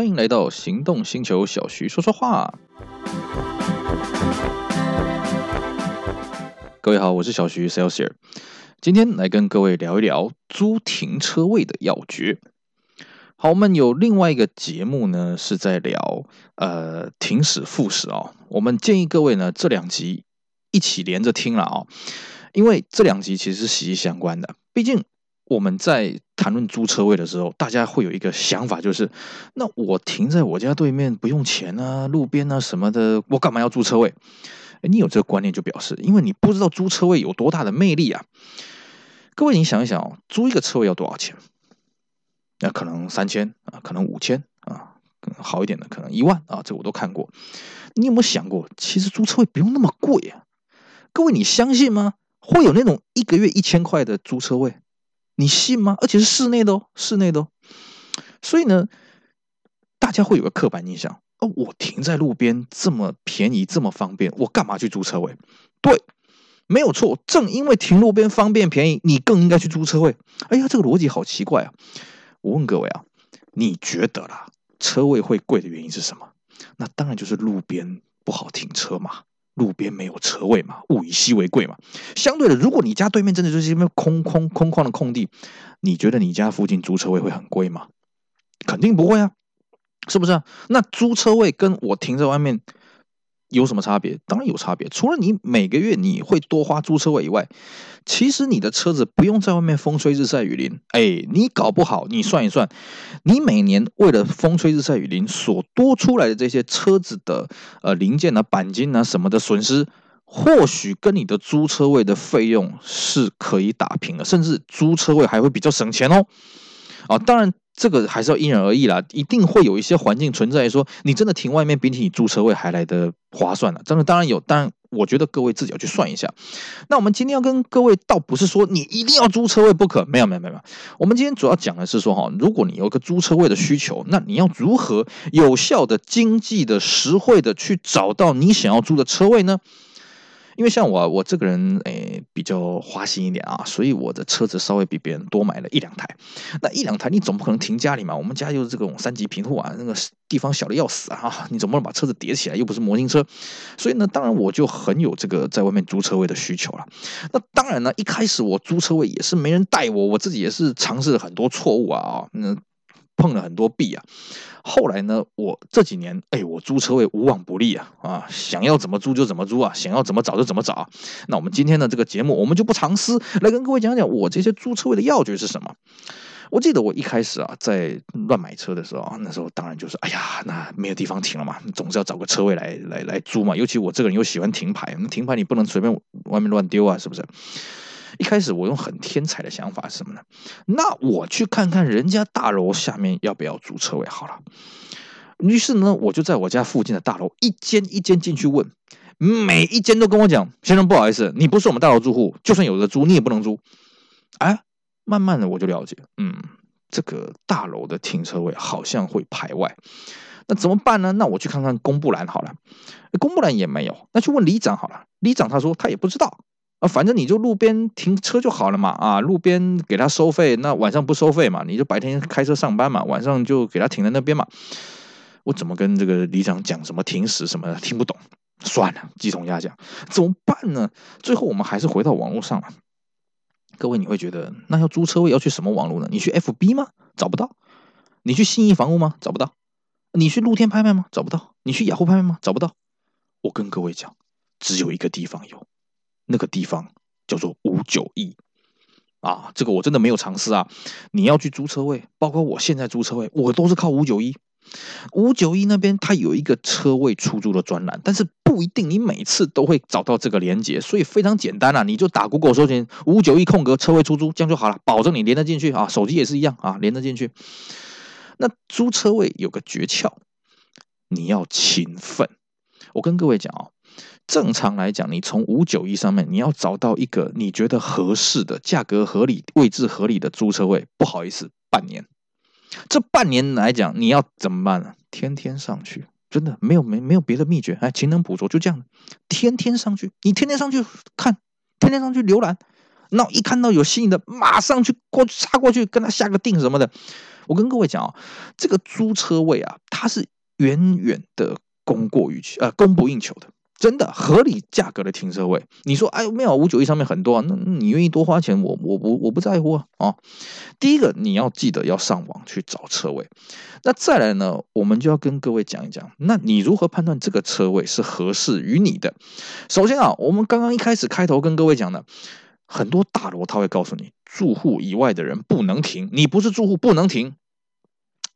欢迎来到行动星球，小徐说说话。各位好，我是小徐 Celsius，今天来跟各位聊一聊租停车位的要诀。好，我们有另外一个节目呢，是在聊呃停驶复驶哦。我们建议各位呢，这两集一起连着听了啊、因为这两集其实是息息相关的，毕竟。我们在谈论租车位的时候，大家会有一个想法，就是那我停在我家对面不用钱啊，路边啊什么的，我干嘛要租车位？你有这个观念就表示，因为你不知道租车位有多大的魅力啊。各位，你想一想哦，租一个车位要多少钱？那可能三千啊，可能五千啊，好一点的可能一万啊，这我都看过。你有没有想过，其实租车位不用那么贵啊？各位，你相信吗？会有那种一个月一千块的租车位？你信吗？而且是室内的哦，室内的哦。所以呢，大家会有个刻板印象哦，我停在路边这么便宜，这么方便，我干嘛去租车位？对，没有错。正因为停路边方便便宜，你更应该去租车位。哎呀，这个逻辑好奇怪啊！我问各位啊，你觉得啦，车位会贵的原因是什么？那当然就是路边不好停车嘛。路边没有车位嘛，物以稀为贵嘛。相对的，如果你家对面真的就是一片空空空旷的空地，你觉得你家附近租车位会很贵吗？肯定不会啊，是不是？那租车位跟我停在外面。有什么差别？当然有差别。除了你每个月你会多花租车位以外，其实你的车子不用在外面风吹日晒雨淋。哎，你搞不好，你算一算，你每年为了风吹日晒雨淋所多出来的这些车子的呃零件啊、钣金啊什么的损失，或许跟你的租车位的费用是可以打平的，甚至租车位还会比较省钱哦。啊，当然。这个还是要因人而异啦，一定会有一些环境存在说，你真的停外面比起你租车位还来得划算了。真的当然有，当然我觉得各位自己要去算一下。那我们今天要跟各位，倒不是说你一定要租车位不可，没有没有没有。我们今天主要讲的是说哈，如果你有一个租车位的需求，那你要如何有效的、经济的、实惠的去找到你想要租的车位呢？因为像我，我这个人诶比较花心一点啊，所以我的车子稍微比别人多买了一两台。那一两台你总不可能停家里嘛？我们家就是这种三级平户啊，那个地方小的要死啊！你总不能把车子叠起来，又不是模型车。所以呢，当然我就很有这个在外面租车位的需求了。那当然呢，一开始我租车位也是没人带我，我自己也是尝试了很多错误啊，那碰了很多壁啊。后来呢，我这几年，哎，我租车位无往不利啊啊，想要怎么租就怎么租啊，想要怎么找就怎么找。那我们今天的这个节目，我们就不藏私，来跟各位讲讲我这些租车位的要诀是什么。我记得我一开始啊，在乱买车的时候啊，那时候当然就是，哎呀，那没有地方停了嘛，总是要找个车位来来来租嘛。尤其我这个人又喜欢停牌，停牌你不能随便外面乱丢啊，是不是？一开始我用很天才的想法是什么呢？那我去看看人家大楼下面要不要租车位好了。于是呢，我就在我家附近的大楼一间一间进去问，每一间都跟我讲：“先生，不好意思，你不是我们大楼住户，就算有的租，你也不能租。”哎，慢慢的我就了解，嗯，这个大楼的停车位好像会排外。那怎么办呢？那我去看看公布栏好了，公布栏也没有。那去问里长好了，里长他说他也不知道。啊，反正你就路边停车就好了嘛，啊，路边给他收费，那晚上不收费嘛，你就白天开车上班嘛，晚上就给他停在那边嘛。我怎么跟这个里长讲什么停驶什么的，听不懂，算了，鸡同鸭讲，怎么办呢？最后我们还是回到网络上了。各位，你会觉得那要租车位要去什么网络呢？你去 FB 吗？找不到。你去信义房屋吗？找不到。你去露天拍卖吗？找不到。你去雅虎拍卖吗？找不到。我跟各位讲，只有一个地方有。那个地方叫做五九一啊，这个我真的没有尝试啊。你要去租车位，包括我现在租车位，我都是靠五九一。五九一那边它有一个车位出租的专栏，但是不一定你每次都会找到这个连接，所以非常简单啊，你就打 Google 搜寻五九一空格车位出租，这样就好了，保证你连得进去啊。手机也是一样啊，连得进去。那租车位有个诀窍，你要勤奋。我跟各位讲啊。正常来讲，你从五九一上面，你要找到一个你觉得合适的、价格合理、位置合理的租车位，不好意思，半年。这半年来讲，你要怎么办呢？天天上去，真的没有没没有别的秘诀，哎，勤能补拙，就这样，天天上去，你天天上去看，天天上去浏览，那一看到有吸引的，马上去过插过去跟他下个定什么的。我跟各位讲啊，这个租车位啊，它是远远的供过于求，呃，供不应求的。真的合理价格的停车位，你说哎，没有五九一上面很多啊，那你愿意多花钱，我我不我不在乎啊。哦，第一个你要记得要上网去找车位，那再来呢，我们就要跟各位讲一讲，那你如何判断这个车位是合适于你的？首先啊，我们刚刚一开始开头跟各位讲的，很多大楼他会告诉你，住户以外的人不能停，你不是住户不能停，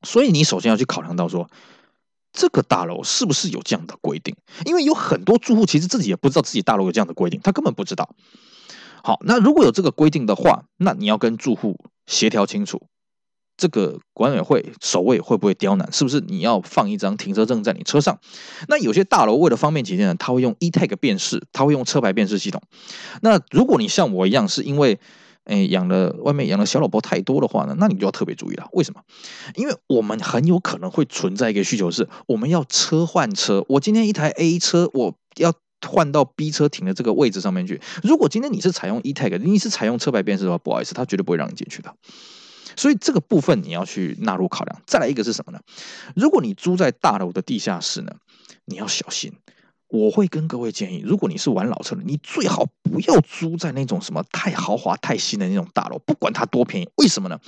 所以你首先要去考量到说。这个大楼是不是有这样的规定？因为有很多住户其实自己也不知道自己大楼有这样的规定，他根本不知道。好，那如果有这个规定的话，那你要跟住户协调清楚，这个管委会守卫会不会刁难？是不是你要放一张停车证在你车上？那有些大楼为了方便起见呢，他会用 eTag 辨识，他会用车牌辨识系统。那如果你像我一样，是因为哎，养了外面养了小老婆太多的话呢，那你就要特别注意了。为什么？因为我们很有可能会存在一个需求是，我们要车换车。我今天一台 A 车，我要换到 B 车停的这个位置上面去。如果今天你是采用 eTag，你是采用车牌辨识的话，不好意思，他绝对不会让你进去的。所以这个部分你要去纳入考量。再来一个是什么呢？如果你租在大楼的地下室呢，你要小心。我会跟各位建议，如果你是玩老车的，你最好不要租在那种什么太豪华、太新的那种大楼，不管它多便宜。为什么呢？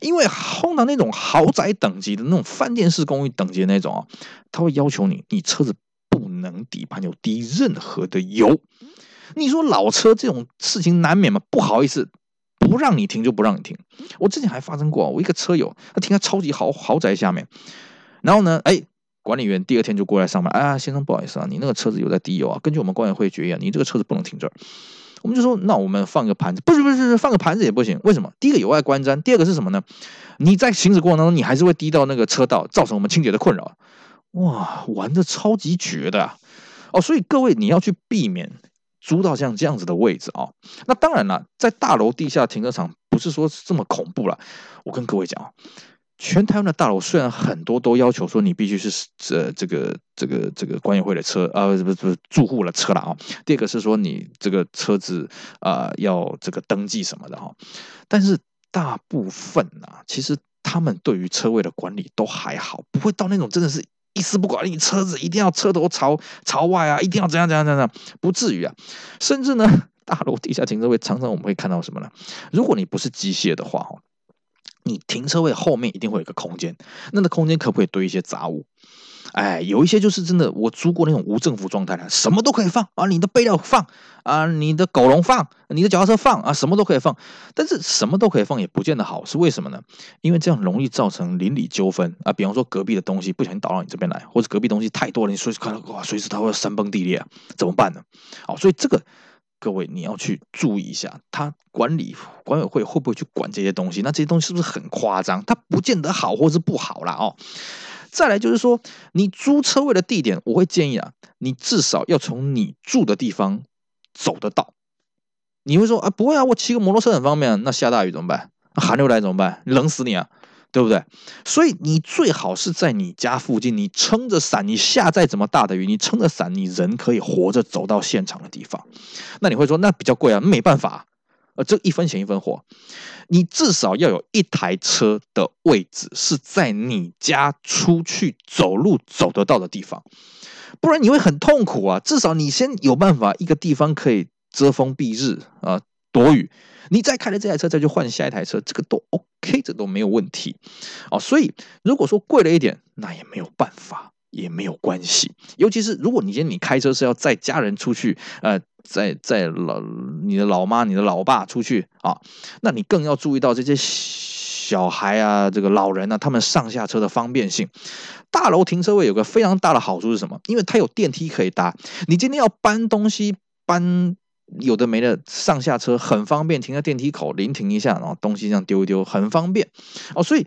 因为通常那种豪宅等级的那种饭店式公寓等级的那种啊，他会要求你，你车子不能底盘有滴任何的油。你说老车这种事情难免嘛？不好意思，不让你停就不让你停。我之前还发生过，我一个车友他停在超级豪豪宅下面，然后呢，哎。管理员第二天就过来上班，啊，先生不好意思啊，你那个车子有在滴油啊。根据我们管委会决议啊，你这个车子不能停这儿。我们就说，那我们放个盘子，不是不是是，放个盘子也不行。为什么？第一个有碍观瞻，第二个是什么呢？你在行驶过程当中，你还是会滴到那个车道，造成我们清洁的困扰。哇，玩的超级绝的啊！哦，所以各位你要去避免租到像这样子的位置啊。那当然了，在大楼地下停车场不是说这么恐怖了。我跟各位讲。全台湾的大楼虽然很多都要求说你必须是这这个这个这个管委会的车啊，不是不是住户的车了啊。第二个是说你这个车子啊要这个登记什么的哈。但是大部分啊，其实他们对于车位的管理都还好，不会到那种真的是一丝不管，你车子一定要车头朝朝外啊，一定要怎样怎样怎样，不至于啊。甚至呢，大楼地下停车位常常我们会看到什么呢？如果你不是机械的话。你停车位后面一定会有一个空间，那个空间可不可以堆一些杂物？哎，有一些就是真的，我租过那种无政府状态的，什么都可以放啊，你的备料放啊，你的狗笼放，你的脚踏车放啊，什么都可以放。但是什么都可以放也不见得好，是为什么呢？因为这样容易造成邻里纠纷啊。比方说隔壁的东西不小心倒到你这边来，或者隔壁东西太多了，你随时看到哇，随时它会山崩地裂啊，怎么办呢？好，所以这个。各位，你要去注意一下，他管理管委会会不会去管这些东西？那这些东西是不是很夸张？它不见得好，或是不好啦哦。再来就是说，你租车位的地点，我会建议啊，你至少要从你住的地方走得到。你会说啊，不会啊，我骑个摩托车很方便。那下大雨怎么办？寒流来怎么办？冷死你啊！对不对？所以你最好是在你家附近，你撑着伞，你下再怎么大的雨，你撑着伞，你人可以活着走到现场的地方。那你会说，那比较贵啊，没办法，呃，这一分钱一分货，你至少要有一台车的位置是在你家出去走路走得到的地方，不然你会很痛苦啊。至少你先有办法一个地方可以遮风避日啊。躲雨，你再开了这台车再去换下一台车，这个都 OK，这都没有问题哦。所以如果说贵了一点，那也没有办法，也没有关系。尤其是如果你今天你开车是要载家人出去，呃，载载老你的老妈、你的老爸出去啊，那你更要注意到这些小孩啊、这个老人啊，他们上下车的方便性。大楼停车位有个非常大的好处是什么？因为它有电梯可以搭。你今天要搬东西搬。有的没的，上下车很方便，停在电梯口临停一下，然后东西这样丢一丢，很方便哦。所以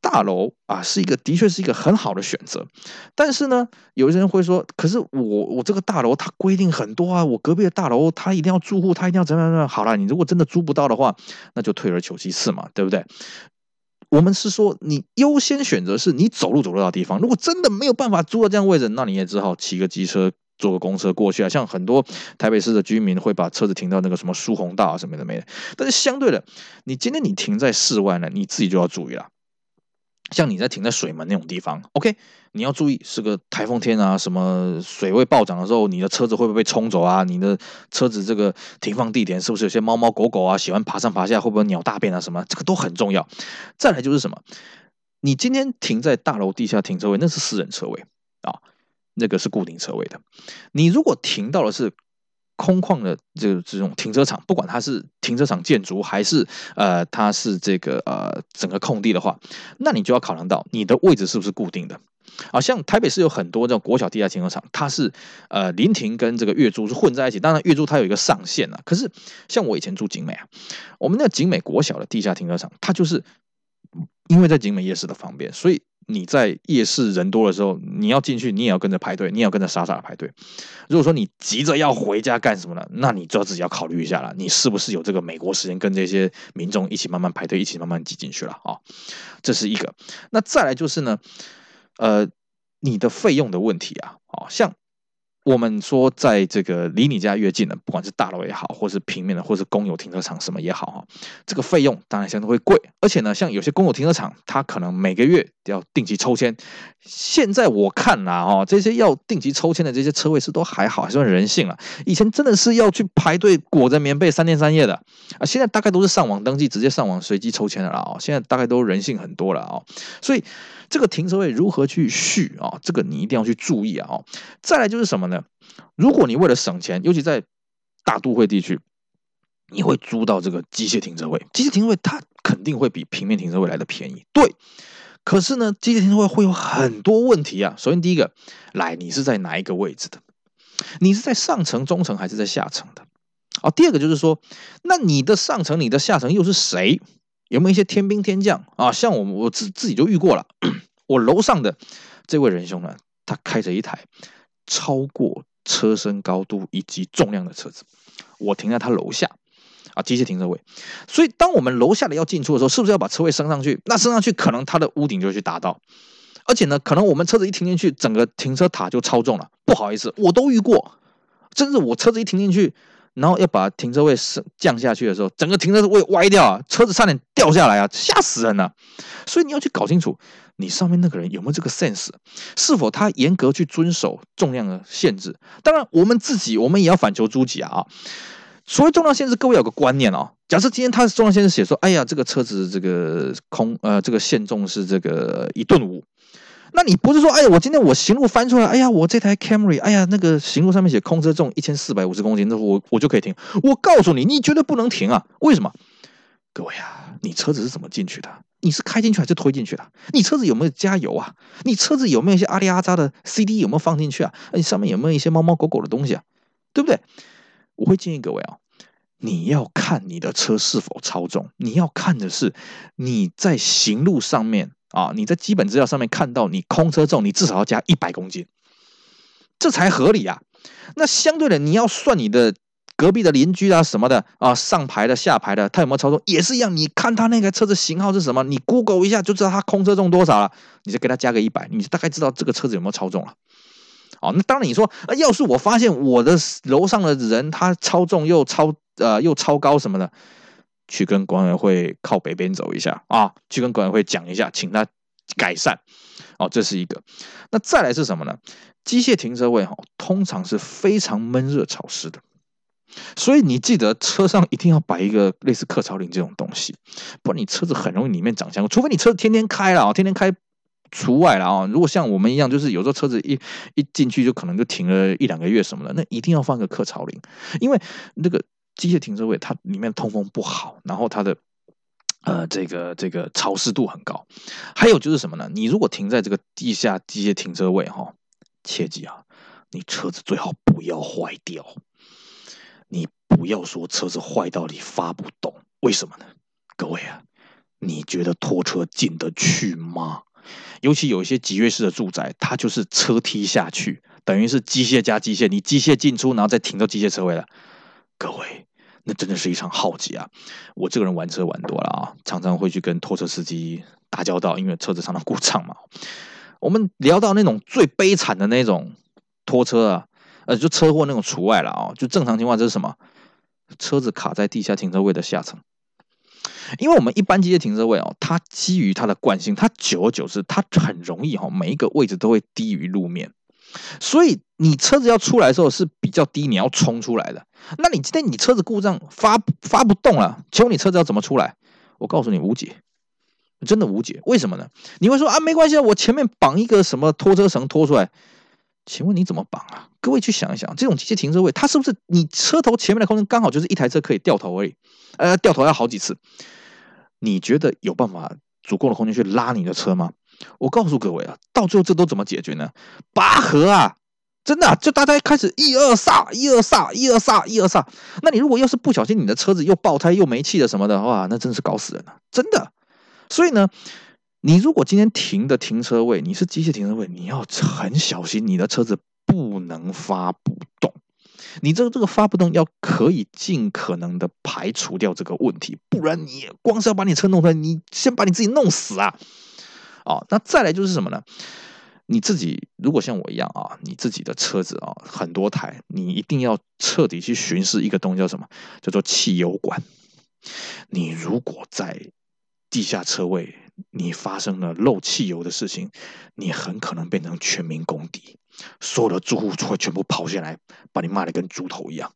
大楼啊，是一个的确是一个很好的选择。但是呢，有些人会说，可是我我这个大楼它规定很多啊，我隔壁的大楼它一定要住户，它一定要怎么样怎么样。好了，你如果真的租不到的话，那就退而求其次嘛，对不对？我们是说，你优先选择是你走路走得到的地方。如果真的没有办法租到这样位置，那你也只好骑个机车。坐个公车过去啊，像很多台北市的居民会把车子停到那个什么疏洪道啊什么的没。但是相对的，你今天你停在室外呢，你自己就要注意了。像你在停在水门那种地方，OK，你要注意是个台风天啊，什么水位暴涨的时候，你的车子会不会被冲走啊？你的车子这个停放地点是不是有些猫猫狗狗啊，喜欢爬上爬下，会不会鸟大便啊？什么，这个都很重要。再来就是什么，你今天停在大楼地下停车位，那是私人车位，那个是固定车位的。你如果停到的是。空旷的这这种停车场，不管它是停车场建筑还是呃它是这个呃整个空地的话，那你就要考量到你的位置是不是固定的啊？像台北市有很多这种国小地下停车场，它是呃临停跟这个月租是混在一起，当然月租它有一个上限啊。可是像我以前住景美啊，我们那景美国小的地下停车场，它就是因为在景美夜市的方便，所以。你在夜市人多的时候，你要进去，你也要跟着排队，你也要跟着傻傻的排队。如果说你急着要回家干什么呢？那你就要自己要考虑一下了，你是不是有这个美国时间跟这些民众一起慢慢排队，一起慢慢挤进去了啊？这是一个。那再来就是呢，呃，你的费用的问题啊，好，像。我们说，在这个离你家越近的，不管是大楼也好，或是平面的，或是公有停车场什么也好哈，这个费用当然相对会贵。而且呢，像有些公有停车场，它可能每个月要定期抽签。现在我看呐，哦，这些要定期抽签的这些车位是都还好，还算人性了。以前真的是要去排队裹着棉被三天三夜的啊，现在大概都是上网登记，直接上网随机抽签的了啊。现在大概都人性很多了啊，所以。这个停车位如何去续啊？这个你一定要去注意啊！再来就是什么呢？如果你为了省钱，尤其在大都会地区，你会租到这个机械停车位。机械停车位它肯定会比平面停车位来的便宜，对。可是呢，机械停车位会有很多问题啊。首先第一个，来，你是在哪一个位置的？你是在上层、中层还是在下层的？啊，第二个就是说，那你的上层、你的下层又是谁？有没有一些天兵天将啊？像我我自自己就遇过了。我楼上的这位仁兄呢，他开着一台超过车身高度以及重量的车子，我停在他楼下啊，机械停车位。所以，当我们楼下的要进出的时候，是不是要把车位升上去？那升上去，可能他的屋顶就去打到。而且呢，可能我们车子一停进去，整个停车塔就超重了。不好意思，我都遇过，甚至我车子一停进去。然后要把停车位升降下去的时候，整个停车位歪掉啊，车子差点掉下来啊，吓死人了。所以你要去搞清楚，你上面那个人有没有这个 sense，是否他严格去遵守重量的限制。当然，我们自己我们也要反求诸己啊。所谓重量限制，各位有个观念哦。假设今天他的重量限制写说，哎呀，这个车子这个空呃这个限重是这个一吨五。那你不是说，哎呀，我今天我行路翻出来，哎呀，我这台 Camry，哎呀，那个行路上面写空车重一千四百五十公斤，那我我就可以停。我告诉你，你绝对不能停啊！为什么？各位啊，你车子是怎么进去的？你是开进去还是推进去的？你车子有没有加油啊？你车子有没有一些阿里阿扎的 CD 有没有放进去啊？你上面有没有一些猫猫狗狗的东西啊？对不对？我会建议各位啊，你要看你的车是否超重，你要看的是你在行路上面。啊，你在基本资料上面看到你空车重，你至少要加一百公斤，这才合理啊。那相对的，你要算你的隔壁的邻居啊什么的啊，上排的下排的，他有没有超重，也是一样。你看他那个车子型号是什么，你 Google 一下就知道他空车重多少了，你就给他加个一百，你大概知道这个车子有没有超重了。哦，那当然你说，要是我发现我的楼上的人他超重又超呃又超高什么的。去跟管委会靠北边走一下啊，去跟管委会讲一下，请他改善哦，这是一个。那再来是什么呢？机械停车位哈，通常是非常闷热潮湿的，所以你记得车上一定要摆一个类似客槽铃这种东西，不然你车子很容易里面长香。除非你车子天天开了啊，天天开除外了啊。如果像我们一样，就是有时候车子一一进去就可能就停了一两个月什么的，那一定要放个客槽铃，因为那个。机械停车位它里面通风不好，然后它的呃这个这个潮湿度很高，还有就是什么呢？你如果停在这个地下机械停车位哈，切记啊，你车子最好不要坏掉，你不要说车子坏到你发不动，为什么呢？各位啊，你觉得拖车进得去吗？尤其有一些集约式的住宅，它就是车梯下去，等于是机械加机械，你机械进出，然后再停到机械车位了，各位。那真的是一场浩劫啊！我这个人玩车玩多了啊，常常会去跟拖车司机打交道，因为车子常常故障嘛。我们聊到那种最悲惨的那种拖车啊，呃，就车祸那种除外了啊。就正常情况，这是什么？车子卡在地下停车位的下层，因为我们一般机械停车位哦，它基于它的惯性，它久而久之，它很容易哈，每一个位置都会低于路面，所以你车子要出来的时候是比较低，你要冲出来的。那你今天你车子故障发发不动了，请问你车子要怎么出来？我告诉你无解，真的无解。为什么呢？你会说啊，没关系啊，我前面绑一个什么拖车绳拖出来。请问你怎么绑啊？各位去想一想，这种机械停车位，它是不是你车头前面的空间刚好就是一台车可以掉头而已？呃，掉头要好几次。你觉得有办法足够的空间去拉你的车吗？我告诉各位啊，到最后这都怎么解决呢？拔河啊，真的，就大家开始一二煞，一二煞，一二煞，一二煞。那你如果要是不小心，你的车子又爆胎又没气了什么的话，那真是搞死人了，真的。所以呢，你如果今天停的停车位，你是机械停车位，你要很小心，你的车子不能发不动。你这个这个发不动，要可以尽可能的排除掉这个问题，不然你光是要把你车弄出来，你先把你自己弄死啊！哦，那再来就是什么呢？你自己如果像我一样啊，你自己的车子啊很多台，你一定要彻底去巡视一个东西叫什么？叫做汽油管。你如果在地下车位，你发生了漏汽油的事情，你很可能变成全民公敌。所有的住户就会全部跑下来，把你骂得跟猪头一样，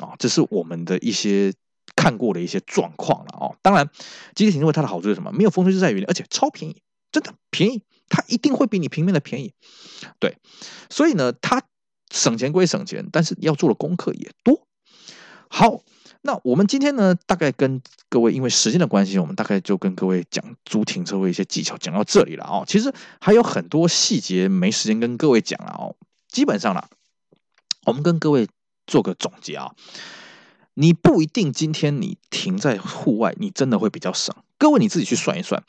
啊，这是我们的一些看过的一些状况了哦。当然，机械停车位它的好处是什么？没有风吹日晒雨淋，而且超便宜，真的便宜，它一定会比你平面的便宜。对，所以呢，它省钱归省钱，但是要做的功课也多。好。那我们今天呢，大概跟各位，因为时间的关系，我们大概就跟各位讲租停车位一些技巧，讲到这里了哦。其实还有很多细节没时间跟各位讲了哦。基本上呢，我们跟各位做个总结啊，你不一定今天你停在户外，你真的会比较省。各位你自己去算一算，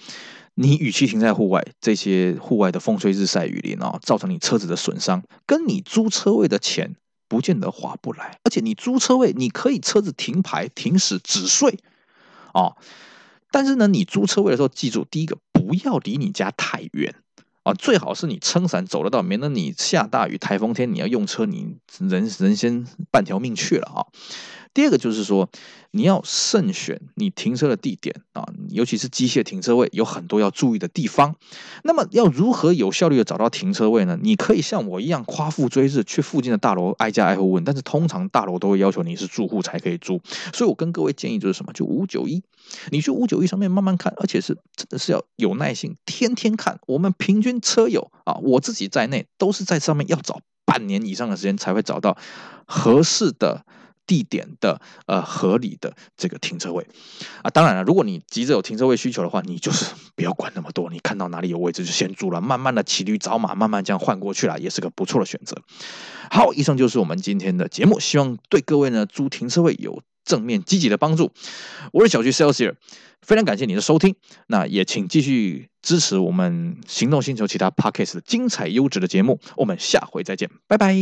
你与其停在户外，这些户外的风吹日晒雨淋啊，造成你车子的损伤，跟你租车位的钱。不见得划不来，而且你租车位，你可以车子停牌、停驶、止税，啊，但是呢，你租车位的时候，记住，第一个不要离你家太远啊，最好是你撑伞走得到，免得你下大雨、台风天你要用车，你人人先半条命去了啊。第二个就是说，你要慎选你停车的地点啊，尤其是机械停车位，有很多要注意的地方。那么要如何有效率的找到停车位呢？你可以像我一样夸父追日，去附近的大楼挨家挨户问，但是通常大楼都会要求你是住户才可以租。所以我跟各位建议就是什么？就五九一，你去五九一上面慢慢看，而且是真的是要有耐心，天天看。我们平均车友啊，我自己在内，都是在上面要找半年以上的时间才会找到合适的。地点的呃合理的这个停车位啊，当然了，如果你急着有停车位需求的话，你就是不要管那么多，你看到哪里有位置就先租了，慢慢的骑驴找马，慢慢这样换过去了，也是个不错的选择。好，以上就是我们今天的节目，希望对各位呢租停车位有正面积极的帮助。我是小徐 Celsius，非常感谢你的收听，那也请继续支持我们行动星球其他 Podcast 的精彩优质的节目，我们下回再见，拜拜。